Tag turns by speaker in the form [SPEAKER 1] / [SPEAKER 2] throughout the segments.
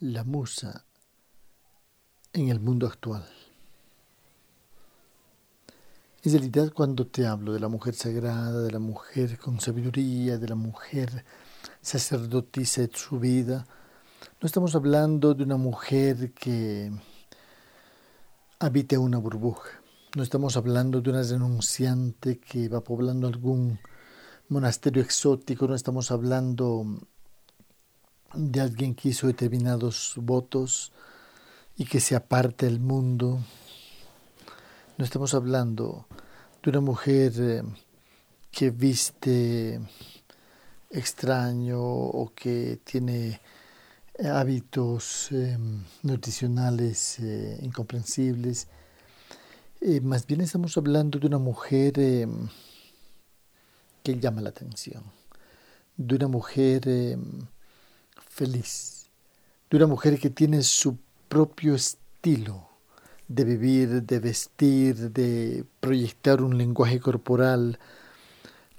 [SPEAKER 1] la musa en el mundo actual. En realidad cuando te hablo de la mujer sagrada, de la mujer con sabiduría, de la mujer sacerdotisa de su vida, no estamos hablando de una mujer que habita una burbuja. No estamos hablando de una renunciante que va poblando algún monasterio exótico, no estamos hablando de alguien que hizo determinados votos y que se aparte del mundo. No estamos hablando de una mujer eh, que viste extraño o que tiene hábitos em, nutricionales eh, incomprensibles. Eh, más bien estamos hablando de una mujer em, que llama la atención, de una mujer em, de una mujer que tiene su propio estilo de vivir, de vestir, de proyectar un lenguaje corporal,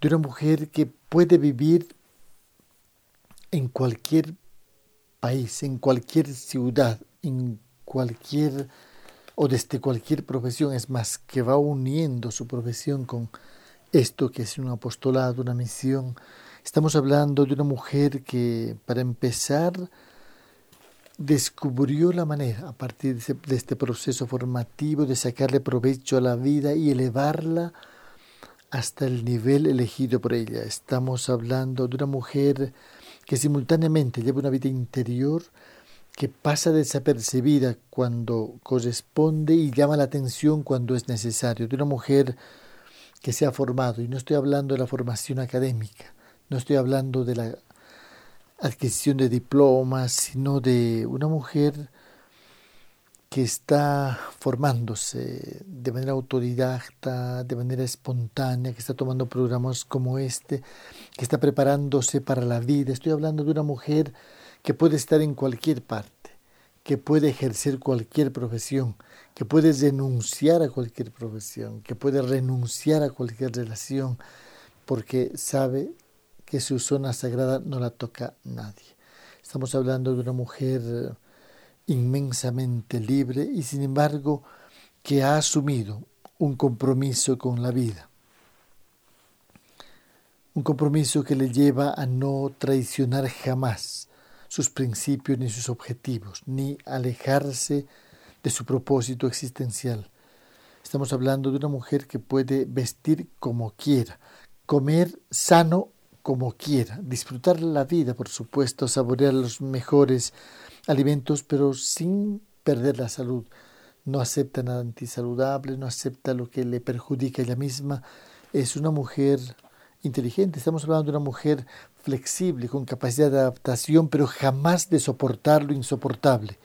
[SPEAKER 1] de una mujer que puede vivir en cualquier país, en cualquier ciudad, en cualquier o desde cualquier profesión, es más, que va uniendo su profesión con esto que es un apostolado, una misión. Estamos hablando de una mujer que, para empezar, descubrió la manera, a partir de, este proceso formativo, de sacarle provecho a la vida y elevarla hasta el nivel elegido por ella. Estamos hablando de una mujer que simultáneamente lleva una vida interior que pasa desapercibida cuando corresponde y llama la atención cuando es necesario, de una mujer que se ha formado, y no estoy hablando de la formación académica, no estoy hablando de la adquisición de diplomas, sino de una mujer que está formándose de manera autodidacta, de manera espontánea, que está tomando programas como este, que está preparándose para la vida. Estoy hablando de una mujer que puede estar en cualquier parte, que puede ejercer cualquier profesión, que puede renunciar a cualquier profesión, que puede renunciar a cualquier relación, porque sabe que su zona sagrada no la toca nadie. Estamos hablando de una mujer inmensamente libre y sin embargo que ha asumido un compromiso con la vida. Un compromiso que le lleva a no traicionar jamás sus principios ni sus objetivos, ni alejarse de su propósito existencial. Estamos hablando de una mujer que puede vestir como quiera, comer sano como quiera, disfrutar la vida, por supuesto, saborear los mejores alimentos, pero sin perder la salud. No acepta nada antisaludable, no acepta lo que le perjudica a ella misma. Es una mujer inteligente, estamos hablando de una mujer flexible, con capacidad de adaptación, pero jamás de soportar lo insoportable.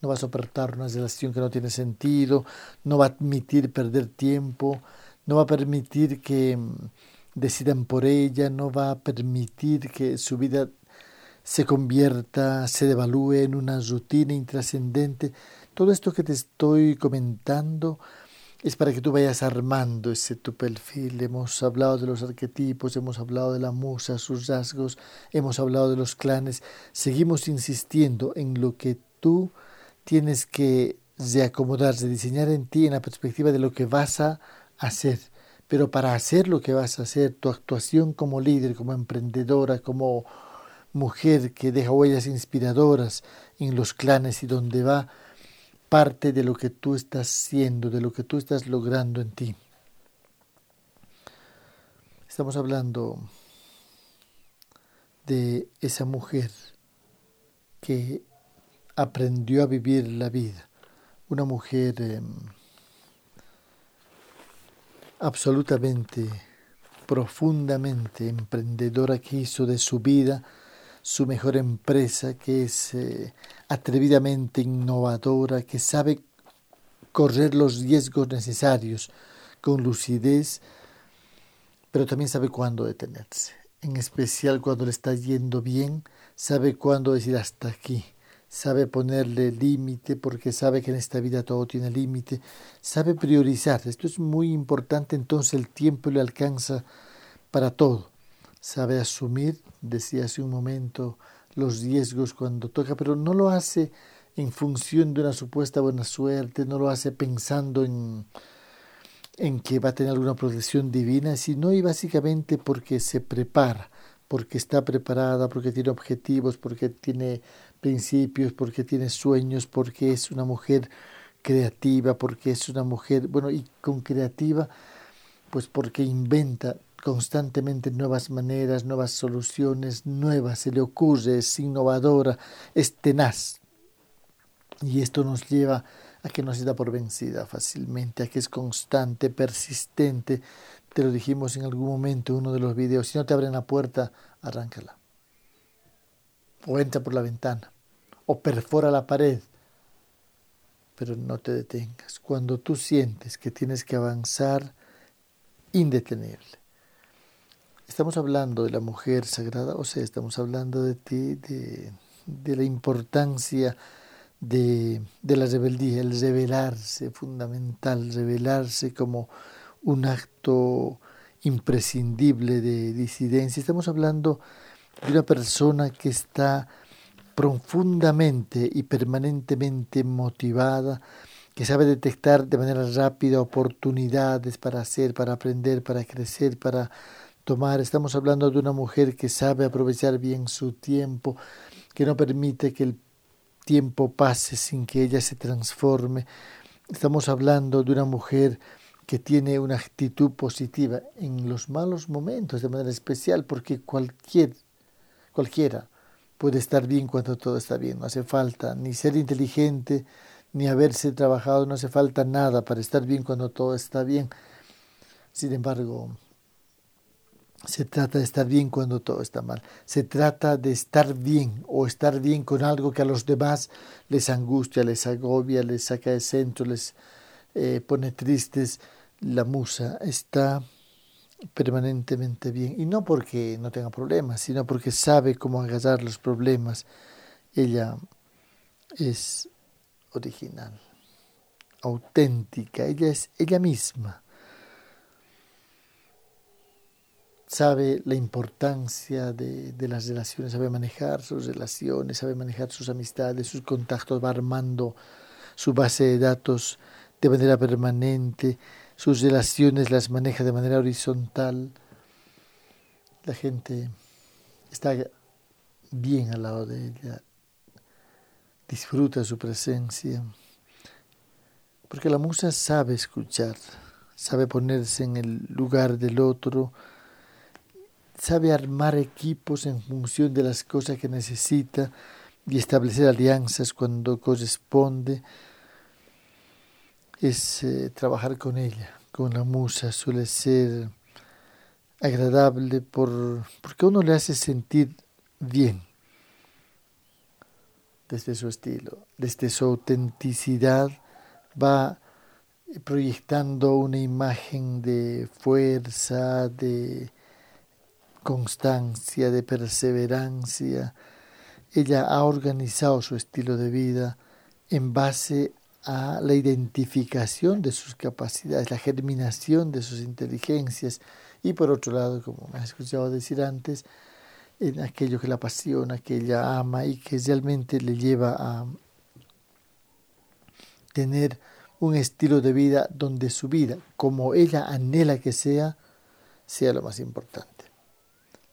[SPEAKER 1] No va a soportar una relación que no tiene sentido, no va a admitir perder tiempo, no va a permitir que mm, decidan por ella, no va a permitir que su vida se convierta, se devalúe en una rutina intrascendente. Todo esto que te estoy comentando es para que tú vayas armando ese tu perfil. Hemos hablado de los arquetipos, hemos hablado de la musa, sus rasgos, hemos hablado de los clanes. Seguimos insistiendo en lo que tú tienes que reacomodar, diseñar en ti en la perspectiva de lo que vas a hacer. Pero para hacer lo que vas a hacer, tu actuación como líder, como emprendedora, como mujer que deja huellas inspiradoras en los clanes y donde va parte de lo que tú estás siendo, de lo que tú estás logrando en ti. Estamos hablando de esa mujer que aprendió a vivir la vida, una mujer em, absolutamente, profundamente emprendedora que hizo de su vida su mejor empresa, que es eh, atrevidamente innovadora, que sabe correr los riesgos necesarios con lucidez, pero también sabe cuándo detenerse. En especial cuando le está yendo bien, sabe cuándo decir hasta aquí, sabe ponerle límite porque sabe que en esta vida todo tiene límite, sabe priorizar. Esto es muy importante, entonces el tiempo le alcanza para todo sabe asumir, decía hace un momento los riesgos cuando toca, pero no lo hace en función de una supuesta buena suerte, no lo hace pensando en, en que va a tener alguna protección divina, sino y básicamente porque se prepara, porque está preparada, porque tiene objetivos, porque tiene principios, porque tiene sueños, porque es una mujer creativa, porque es una mujer, bueno, y con creativa, pues porque inventa constantemente nuevas maneras, nuevas soluciones, nuevas, se le ocurre, es innovadora, es tenaz. Y esto nos lleva a que no se da por vencida fácilmente, a que es constante, persistente. Te lo dijimos en algún momento en uno de los videos, si no te abren la puerta, arráncala. O entra por la ventana, o perfora la pared, pero no te detengas. Cuando tú sientes que tienes que avanzar, indetenible Estamos hablando de la mujer sagrada, o sea, estamos hablando de ti, de, la importancia de, de, la rebeldía, el rebelarse, fundamental, rebelarse como un acto imprescindible de disidencia. Estamos hablando de una persona que está profundamente y permanentemente motivada, que sabe detectar de manera rápida oportunidades para hacer, para aprender, para crecer, para tomar. Estamos hablando de una mujer que sabe aprovechar bien su tiempo, que no permite que el tiempo pase sin que ella se transforme. Estamos hablando de una mujer que tiene una actitud positiva en los malos momentos de manera especial, porque cualquier, cualquiera puede estar bien cuando todo está bien. No hace falta ni ser inteligente, ni haberse trabajado, no hace falta nada para estar bien cuando todo está bien. Sin embargo, se trata de estar bien cuando todo está mal. Se trata de estar bien o estar bien con algo que a los demás les angustia, les agobia, les saca de centro, les eh, pone tristes. La musa está permanentemente bien. Y no porque no tenga problemas, sino porque sabe cómo agarrar los problemas. Ella es original, auténtica, ella es ella misma sabe la importancia de, las relaciones, sabe manejar sus relaciones, sabe manejar sus amistades, sus contactos, va armando su base de datos de manera permanente, sus relaciones las maneja de manera horizontal. La gente está bien al lado de ella, disfruta su presencia, porque la musa sabe escuchar, sabe ponerse en el lugar del otro, sabe armar equipos en función de las cosas que necesita y establecer alianzas cuando corresponde. Es eh, trabajar con ella, con la musa, suele ser agradable por, porque uno le hace sentir bien desde su estilo, desde su autenticidad, va proyectando una imagen de fuerza, de constancia, de perseverancia. Ella ha organizado su estilo de vida en base a la identificación de sus capacidades, la germinación de sus inteligencias y por otro lado, como me has escuchado decir antes, en aquello que la apasiona, que ella ama y que realmente le lleva a tener un estilo de vida donde su vida, como ella anhela que sea, sea lo más importante.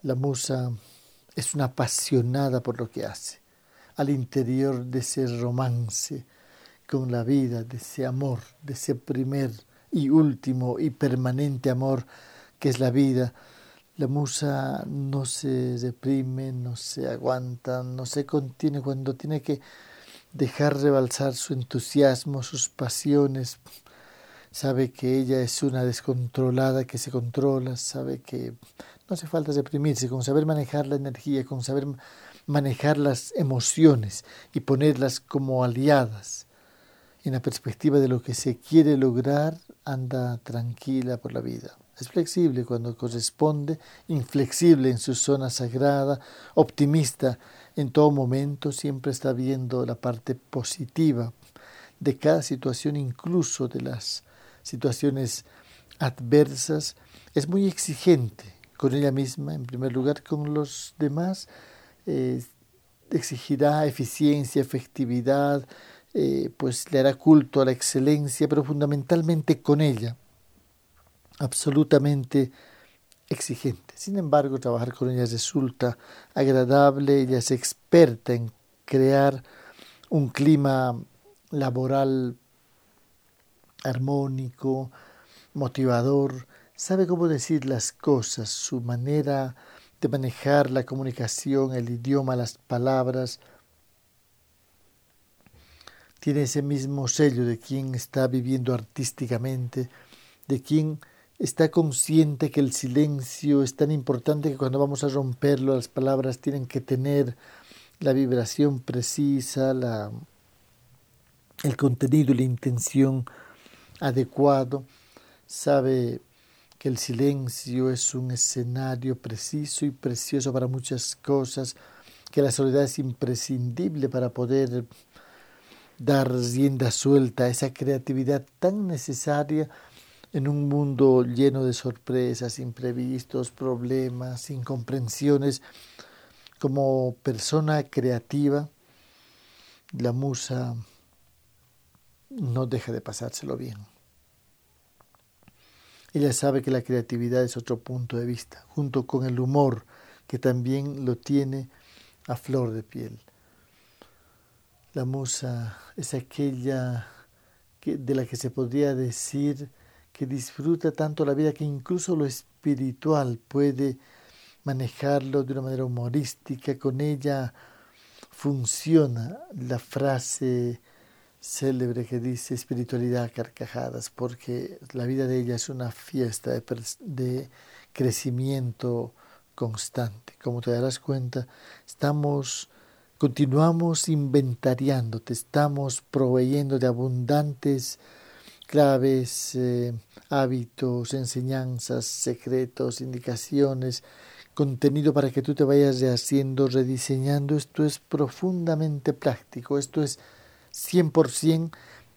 [SPEAKER 1] La musa es una apasionada por lo que hace, al interior de ese romance con la vida, de ese amor, de ese primer y último y permanente amor que es la vida. La musa no se reprime, no se aguanta, no se contiene cuando tiene que dejar rebalsar su entusiasmo, sus pasiones. Sabe que ella es una descontrolada que se controla, sabe que no hace falta reprimirse, con saber manejar la energía, con saber manejar las emociones y ponerlas como aliadas. En la perspectiva de lo que se quiere lograr, anda tranquila por la vida. Es flexible cuando corresponde, inflexible en su zona sagrada, optimista en todo momento, siempre está viendo la parte positiva de cada situación, incluso de las situaciones adversas. Es muy exigente con ella misma, en primer lugar, con los demás. Eh, exigirá eficiencia, efectividad, eh, pues le hará culto a la excelencia, pero fundamentalmente con ella, absolutamente exigente. Sin embargo, trabajar con ella resulta agradable, ella es experta en crear un clima laboral armónico, motivador, sabe cómo decir las cosas, su manera de manejar la comunicación, el idioma, las palabras, tiene ese mismo sello de quien está viviendo artísticamente, de quien está consciente que el silencio es tan importante que cuando vamos a romperlo las palabras tienen que tener la vibración precisa, la, el contenido y la intención adecuado, sabe que el silencio es un escenario preciso y precioso para muchas cosas, que la soledad es imprescindible para poder dar rienda suelta a esa creatividad tan necesaria en un mundo lleno de sorpresas, imprevistos, problemas, incomprensiones. Como persona creativa, la musa no deja de pasárselo bien. Ella sabe que la creatividad es otro punto de vista, junto con el humor, que también lo tiene a flor de piel. La musa es aquella que, de la que se podría decir que disfruta tanto la vida que incluso lo espiritual puede manejarlo de una manera humorística. Con ella funciona la frase célebre que dice espiritualidad carcajadas, porque la vida de ella es una fiesta de, de crecimiento constante. Como te darás cuenta, estamos continuamos inventariando, te estamos proveyendo de abundantes claves, eh, hábitos, enseñanzas, secretos, indicaciones, contenido para que tú te vayas rehaciendo, rediseñando. Esto es profundamente práctico, esto es 100%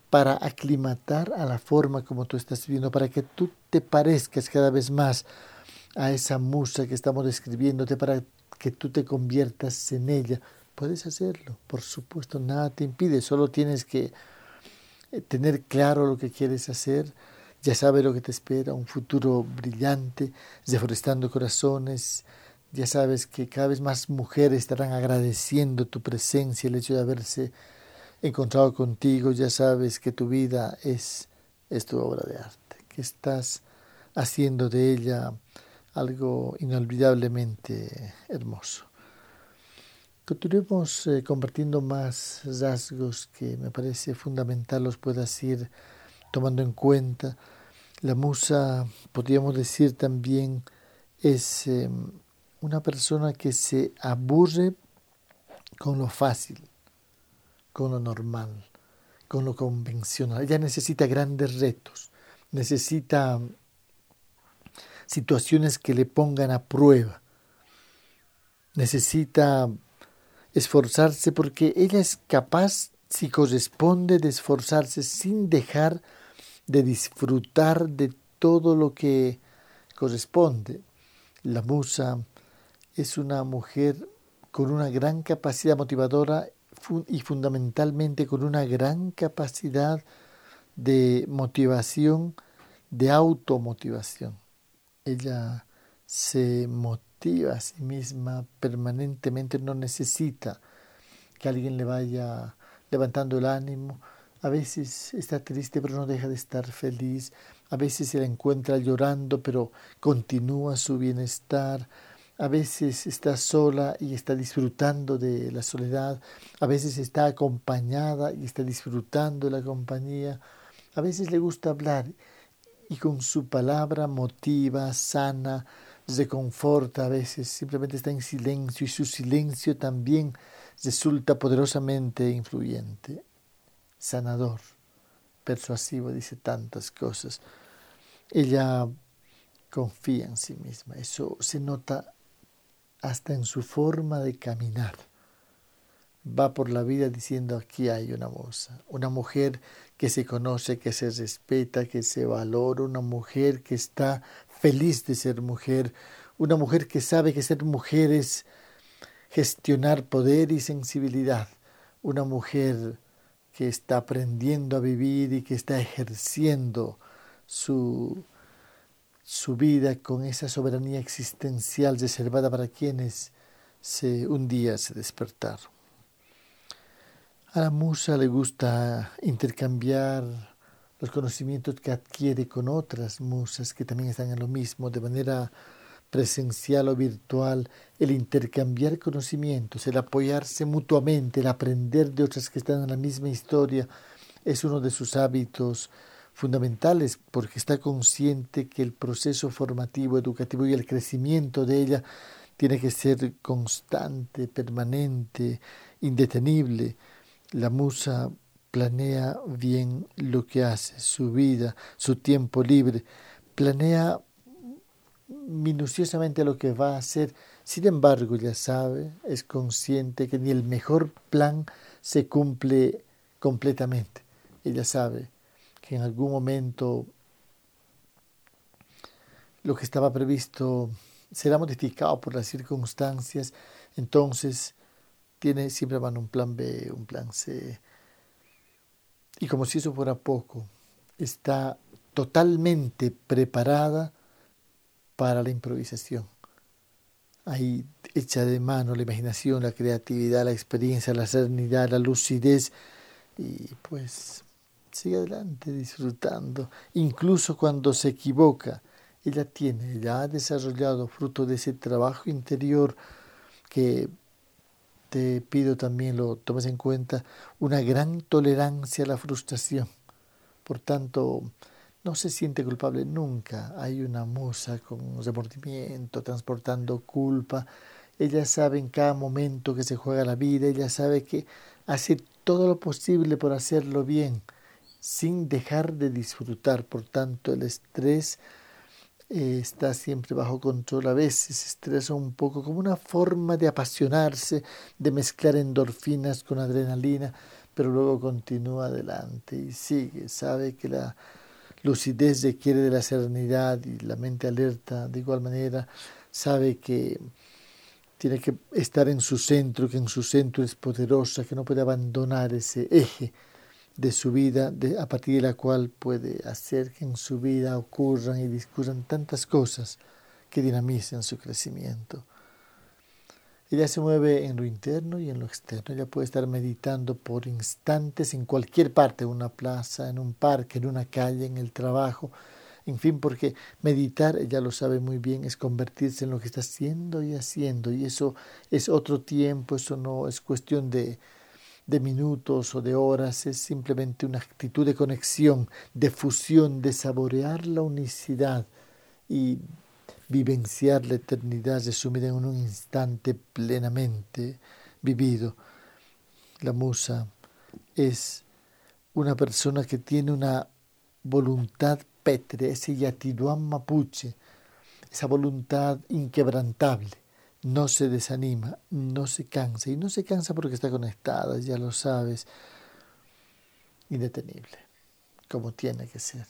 [SPEAKER 1] para aclimatar a la forma como tú estás viviendo, para que tú te parezcas cada vez más a esa musa que estamos describiéndote, para que tú te conviertas en ella. Puedes hacerlo, por supuesto, nada te impide, solo tienes que eh, tener claro lo que quieres hacer, ya sabes lo que te espera, un futuro brillante, deforestando corazones, ya sabes que cada vez más mujeres estarán agradeciendo tu presencia, el hecho de haberse encontrado contigo, ya sabes que tu vida es, es tu obra de arte, que estás haciendo de ella algo inolvidablemente hermoso. Continuemos eh, compartiendo más rasgos que me parece fundamental los puedas ir tomando en cuenta. La musa, podríamos decir también, es em, una persona que se aburre con lo fácil con lo normal, con lo convencional. Ella necesita grandes retos, necesita situaciones que le pongan a prueba, necesita esforzarse porque ella es capaz, si corresponde, de esforzarse sin dejar de disfrutar de todo lo que corresponde. La musa es una mujer con una gran capacidad motivadora y fundamentalmente con una gran capacidad de motivación, de automotivación. Ella se motiva a sí misma permanentemente, no necesita que alguien le vaya levantando el ánimo. A veces está triste pero no deja de estar feliz. A veces se la encuentra llorando pero continúa su bienestar a veces está sola y está disfrutando de la soledad, a veces está acompañada y está disfrutando de la compañía, a veces le gusta hablar y con su palabra motiva, sana, reconforta, a veces simplemente está en silencio y su silencio también resulta poderosamente influyente, sanador, persuasivo, dice tantas cosas. Ella confía en sí misma, eso se nota hasta en su forma de caminar. Va por la vida diciendo aquí hay una moza, una mujer que se conoce, que se respeta, que se valora, una mujer que está feliz de ser mujer, una mujer que sabe que ser mujer es gestionar poder y sensibilidad, una mujer que está aprendiendo a vivir y que está ejerciendo su, su vida con esa soberanía existencial reservada para quienes se, un día se despertaron. A la musa le gusta intercambiar los conocimientos que adquiere con otras musas que también están en lo mismo, de manera presencial o virtual, el intercambiar conocimientos, el apoyarse mutuamente, el aprender de otras que están en la misma historia, es uno de sus hábitos fundamentales porque está consciente que el proceso formativo, educativo y el crecimiento de ella tiene que ser constante, permanente, indetenible. La musa planea bien lo que hace, su vida, su tiempo libre, planea minuciosamente lo que va a hacer. Sin embargo, ya sabe, es consciente que ni el mejor plan se cumple completamente. Ella sabe que en algún momento lo que estaba previsto será modificado por las circunstancias, entonces tiene siempre van un plan B, un plan C. Y como si eso fuera poco, está totalmente preparada para la improvisación. Ahí echa de mano la imaginación, la creatividad, la experiencia, la serenidad, la lucidez y pues sigue adelante disfrutando, incluso cuando se equivoca. Ella tiene, ella ha desarrollado fruto de ese trabajo interior que te pido también lo tomes en cuenta, una gran tolerancia a la frustración. Por tanto, no se siente culpable nunca. Hay una musa con remordimiento, transportando culpa. Ella sabe en cada momento que se juega la vida, ella sabe que hace todo lo posible por hacerlo bien, sin dejar de disfrutar. Por tanto, el estrés eh, está siempre bajo control. A veces estresa un poco como una forma de apasionarse, de mezclar endorfinas con adrenalina, pero luego continúa adelante y sigue. Sabe que la lucidez requiere de la serenidad y la mente alerta de igual manera. Sabe que tiene que estar en su centro, que en su centro es poderosa, que no puede abandonar ese eje de su vida, a partir de la cual puede hacer que en su vida ocurran y discurran tantas cosas que dinamicen su crecimiento. Ella se mueve en lo interno y en lo externo. Ella puede estar meditando por instantes en cualquier parte, en una plaza, en un parque, en una calle, en el trabajo, en fin, porque meditar, ella lo sabe muy bien, es convertirse en lo que está haciendo y haciendo. Y eso es otro tiempo, eso no es cuestión de, de minutos o de horas, es simplemente una actitud de conexión, de fusión, de saborear la unicidad y vivenciar la eternidad resumida en un instante plenamente vivido. La musa es una persona que tiene una voluntad pétrea, ese yatiduán mapuche, esa voluntad inquebrantable. No se desanima, no se cansa, y no se cansa porque está conectada, ya lo sabes, indetenible, como tiene que ser.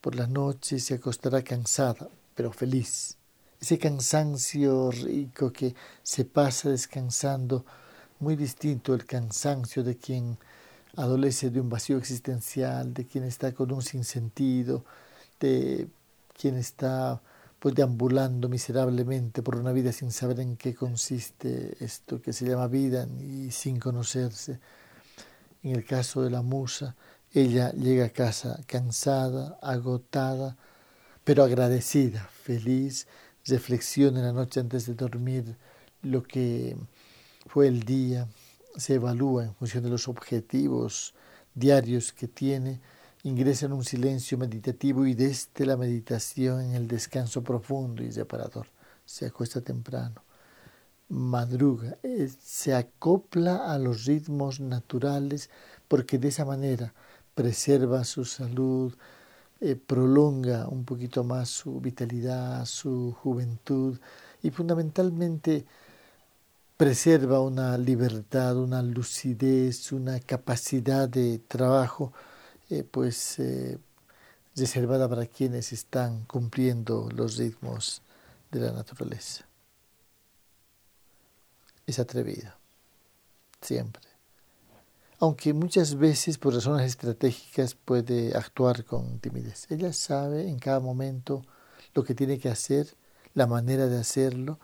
[SPEAKER 1] Por las noches se acostará cansada, pero feliz. Ese cansancio rico que se pasa descansando, muy distinto el cansancio de quien adolece de un vacío existencial, de quien está con un sinsentido, de quien está pues deambulando miserablemente por una vida sin saber en qué consiste esto que se llama vida y sin conocerse. En el caso de la musa, ella llega a casa cansada, agotada, pero agradecida, feliz, reflexiona en la noche antes de dormir lo que fue el día, se evalúa en función de los objetivos diarios que tiene, ingresa en un silencio meditativo y desde la meditación en el descanso profundo y reparador. Se acuesta temprano, madruga, eh, se acopla a los ritmos naturales porque de esa manera preserva su salud, eh, prolonga un poquito más su vitalidad, su juventud y fundamentalmente preserva una libertad, una lucidez, una capacidad de trabajo, eh, pues eh, reservada para quienes están cumpliendo los ritmos de la naturaleza. es atrevida, siempre. Aunque muchas veces por razones estratégicas puede actuar con timidez. Ella sabe en cada momento lo que tiene que hacer, la manera de hacerlo.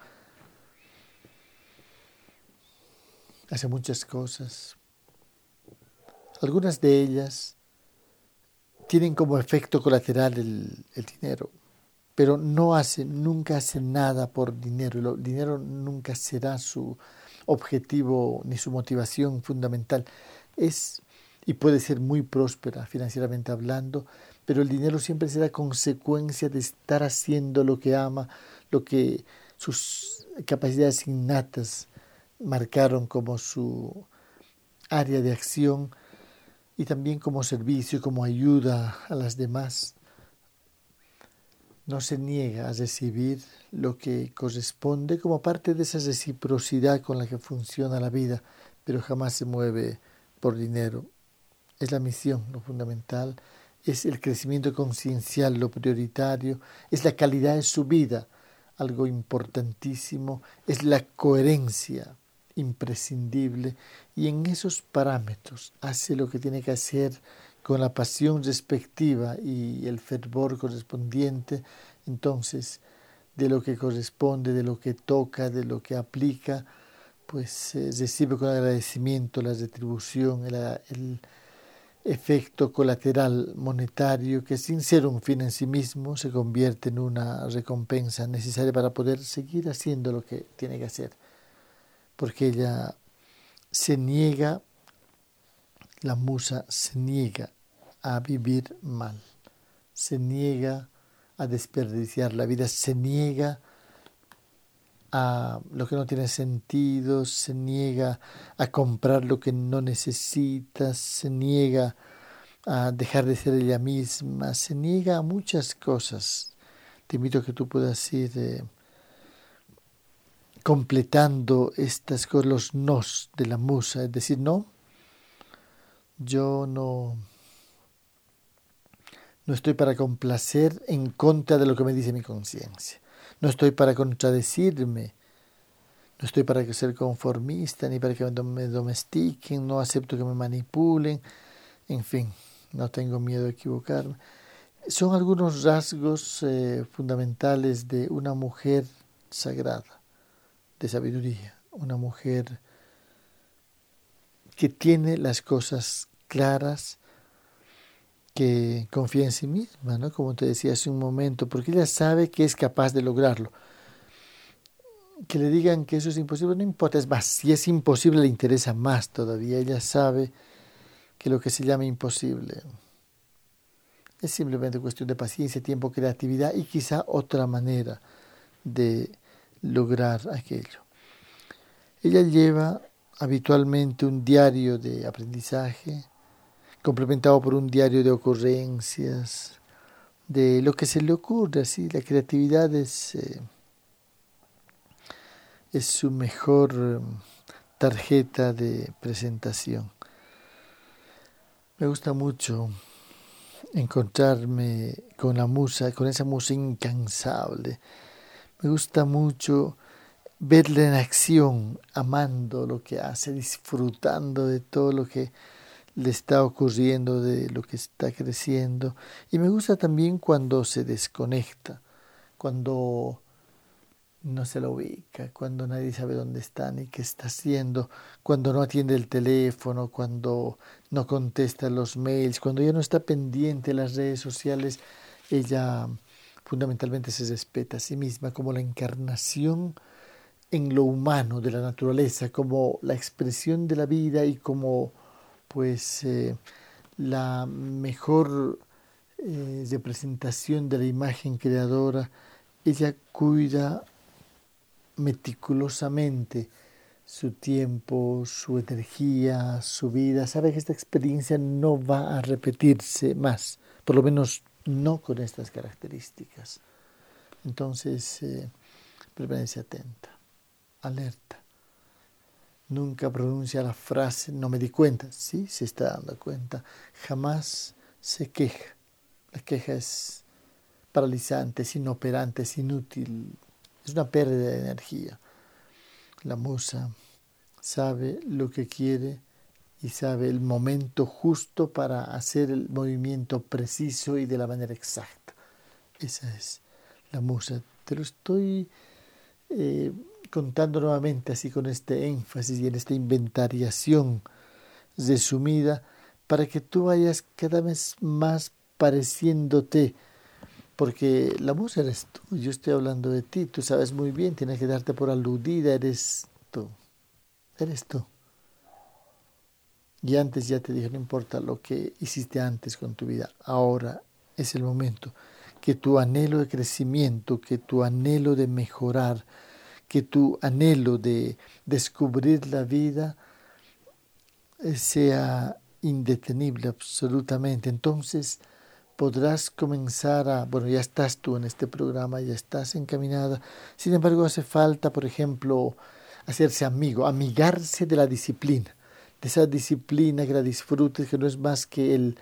[SPEAKER 1] Hace muchas cosas. Algunas de ellas tienen como efecto colateral el, dinero, pero no hace, nunca hace nada por dinero. El dinero nunca será su objetivo ni su motivación fundamental. Es y puede ser muy próspera financieramente hablando, pero el dinero siempre será consecuencia de estar haciendo lo que ama, lo que sus capacidades innatas marcaron como su área de acción y también como servicio, como ayuda a las demás. No se niega a recibir lo que corresponde como parte de esa reciprocidad con la que funciona la vida, pero jamás se mueve por dinero. Es la misión lo fundamental, es el crecimiento conciencial lo prioritario, es la calidad de su vida, algo importantísimo, es la coherencia imprescindible. Y en esos parámetros hace lo que tiene que hacer con la pasión respectiva y el fervor correspondiente, entonces de lo que corresponde, de lo que toca, de lo que aplica, pues eh, recibe con agradecimiento la retribución, el, efecto colateral monetario que sin ser un fin en sí mismo se convierte en una recompensa necesaria para poder seguir haciendo lo que tiene que hacer porque ella se niega, la musa se niega a vivir mal, se niega a desperdiciar la vida, se niega a lo que no tiene sentido, se niega a comprar lo que no necesita, se niega a dejar de ser ella misma, se niega a muchas cosas. Te invito a que tú puedas ir eh, completando estas cosas, los nos de la musa, es decir, no, yo no, no estoy para complacer en contra de lo que me dice mi conciencia, no estoy para contradecirme, no estoy para ser conformista ni para que me domestiquen, no acepto que me manipulen, en fin, no tengo miedo de equivocarme. Son algunos rasgos eh, fundamentales de una mujer sagrada de sabiduría, una mujer que tiene las cosas claras, que confía en sí misma, ¿no? como te decía hace un momento, porque ella sabe que es capaz de lograrlo. Que le digan que eso es imposible, no importa, es más, si es imposible le interesa más todavía, ella sabe que lo que se llama imposible es simplemente cuestión de paciencia, tiempo, creatividad y quizá otra manera de lograr aquello. Ella lleva habitualmente un diario de aprendizaje, complementado por un diario de ocurrencias, de lo que se le ocurre, así la creatividad es, eh, es su mejor mm, tarjeta de presentación. Me gusta mucho encontrarme con la musa, con esa musa incansable, me gusta mucho verle en acción, amando lo que hace, disfrutando de todo lo que le está ocurriendo, de lo que está creciendo. Y me gusta también cuando se desconecta, cuando no se lo ubica, cuando nadie sabe dónde está ni qué está haciendo, cuando no atiende el teléfono, cuando no contesta los mails, cuando ya no está pendiente de las redes sociales, ella fundamentalmente se respeta a sí misma como la encarnación en lo humano de la naturaleza, como la expresión de la vida y como pues eh, la mejor eh, representación de la imagen creadora, ella cuida meticulosamente su tiempo, su energía, su vida, sabe que esta experiencia no va a repetirse más, por lo menos no con estas características. Entonces, eh, permanece atenta, alerta. Nunca pronuncia la frase, no me di cuenta. Sí, se está dando cuenta. Jamás se queja. La queja es paralizante, es inoperante, es inútil. Es una pérdida de energía. La musa sabe lo que quiere y sabe el momento justo para hacer el movimiento preciso y de la manera exacta. Esa es la musa. Te lo estoy eh, contando nuevamente así con este énfasis y en esta inventariación resumida para que tú vayas cada vez más pareciéndote porque la musa eres tú, yo estoy hablando de ti, tú sabes muy bien, tienes que darte por aludida, eres tú, eres tú. Y antes ya te dije, no importa lo que hiciste antes con tu vida, ahora es el momento que tu anhelo de crecimiento, que tu anhelo de mejorar, que tu anhelo de descubrir la vida eh, sea indetenible absolutamente. Entonces, podrás comenzar a, bueno, ya estás tú en este programa, ya estás encaminada. Sin embargo, hace falta, por ejemplo, hacerse amigo, amigarse de la disciplina, de esa disciplina que la disfrutes, que no es más que el,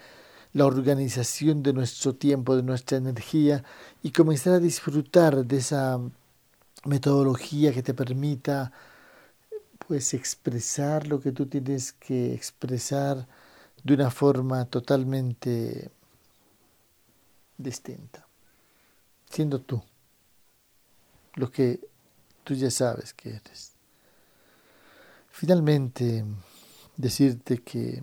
[SPEAKER 1] la organización de nuestro tiempo, de nuestra energía, y comenzar a disfrutar de esa metodología que te permita pues expresar lo que tú tienes que expresar de una forma totalmente distinta, siendo tú lo que tú ya sabes que eres. Finalmente, decirte que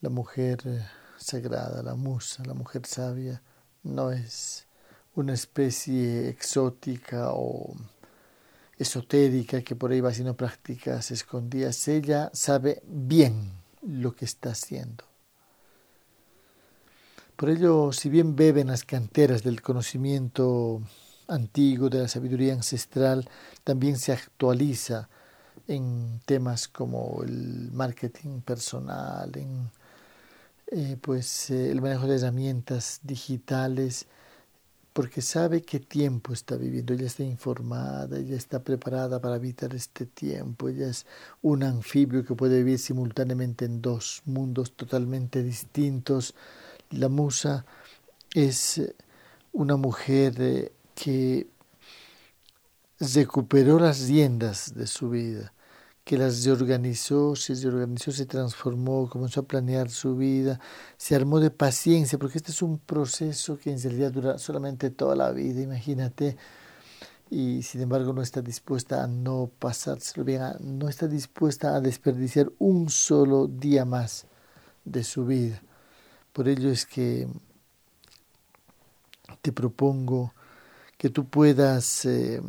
[SPEAKER 1] la mujer sagrada, la musa, la mujer sabia, no es una especie exótica o esotérica que por ahí va haciendo prácticas escondidas. Ella sabe bien lo que está haciendo. Por ello, si bien bebe en las canteras del conocimiento antiguo, de la sabiduría ancestral, también se actualiza en temas como el marketing personal, en eh, pues, eh, el manejo de herramientas digitales, porque sabe qué tiempo está viviendo, ella está informada, ella está preparada para evitar este tiempo, ella es un anfibio que puede vivir simultáneamente en dos mundos totalmente distintos, la musa es una mujer eh, que recuperó las riendas de su vida, que las reorganizó, se reorganizó, se transformó, comenzó a planear su vida, se armó de paciencia, porque este es un proceso que en realidad dura solamente toda la vida, imagínate, y sin embargo no está dispuesta a no pasárselo bien, no está dispuesta a desperdiciar un solo día más de su vida. Por ello es que te propongo que tú puedas eh,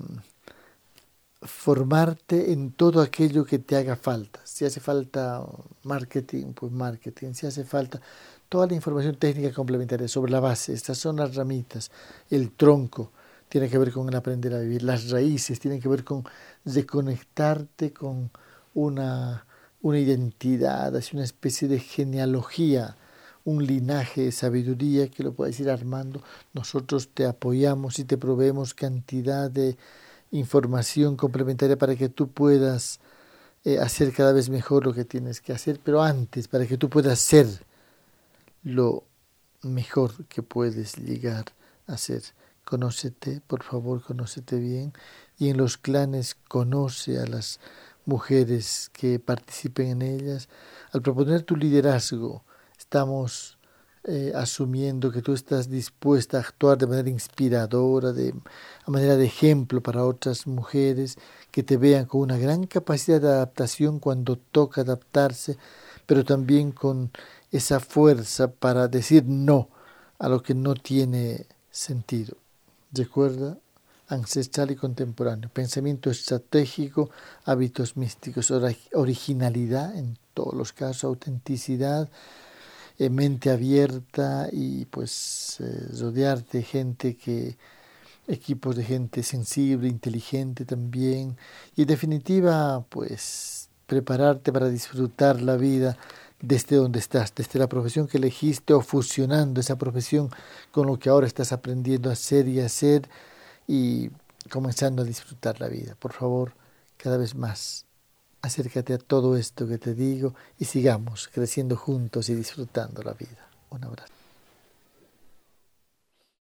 [SPEAKER 1] formarte en todo aquello que te haga falta. Si hace falta marketing, pues marketing. Si hace falta toda la información técnica complementaria sobre la base. Estas son las ramitas, el tronco tiene que ver con el aprender a vivir, las raíces tienen que ver con reconectarte con una, una identidad, así una especie de genealogía un linaje de sabiduría que lo puedes ir armando. Nosotros te apoyamos y te proveemos cantidad de información complementaria para que tú puedas eh, hacer cada vez mejor lo que tienes que hacer, pero antes, para que tú puedas ser lo mejor que puedes llegar a ser. Conócete, por favor, conócete bien y en los clanes conoce a las mujeres que participen en ellas. Al proponer tu liderazgo, estamos eh, asumiendo que tú estás dispuesta a actuar de manera inspiradora, de a manera de ejemplo para otras mujeres que te vean con una gran capacidad de adaptación cuando toca adaptarse, pero también con esa fuerza para decir no a lo que no tiene sentido. Recuerda, ancestral y contemporáneo, pensamiento estratégico, hábitos místicos, originalidad en todos los casos, autenticidad, mente abierta y pues eh, rodearte gente que equipos de gente sensible, inteligente también y en definitiva pues prepararte para disfrutar la vida desde donde estás, desde la profesión que elegiste o fusionando esa profesión con lo que ahora estás aprendiendo a hacer y hacer y comenzando a disfrutar la vida. Por favor, cada vez más acércate a todo esto que te digo y sigamos creciendo juntos y disfrutando la vida. Un abrazo.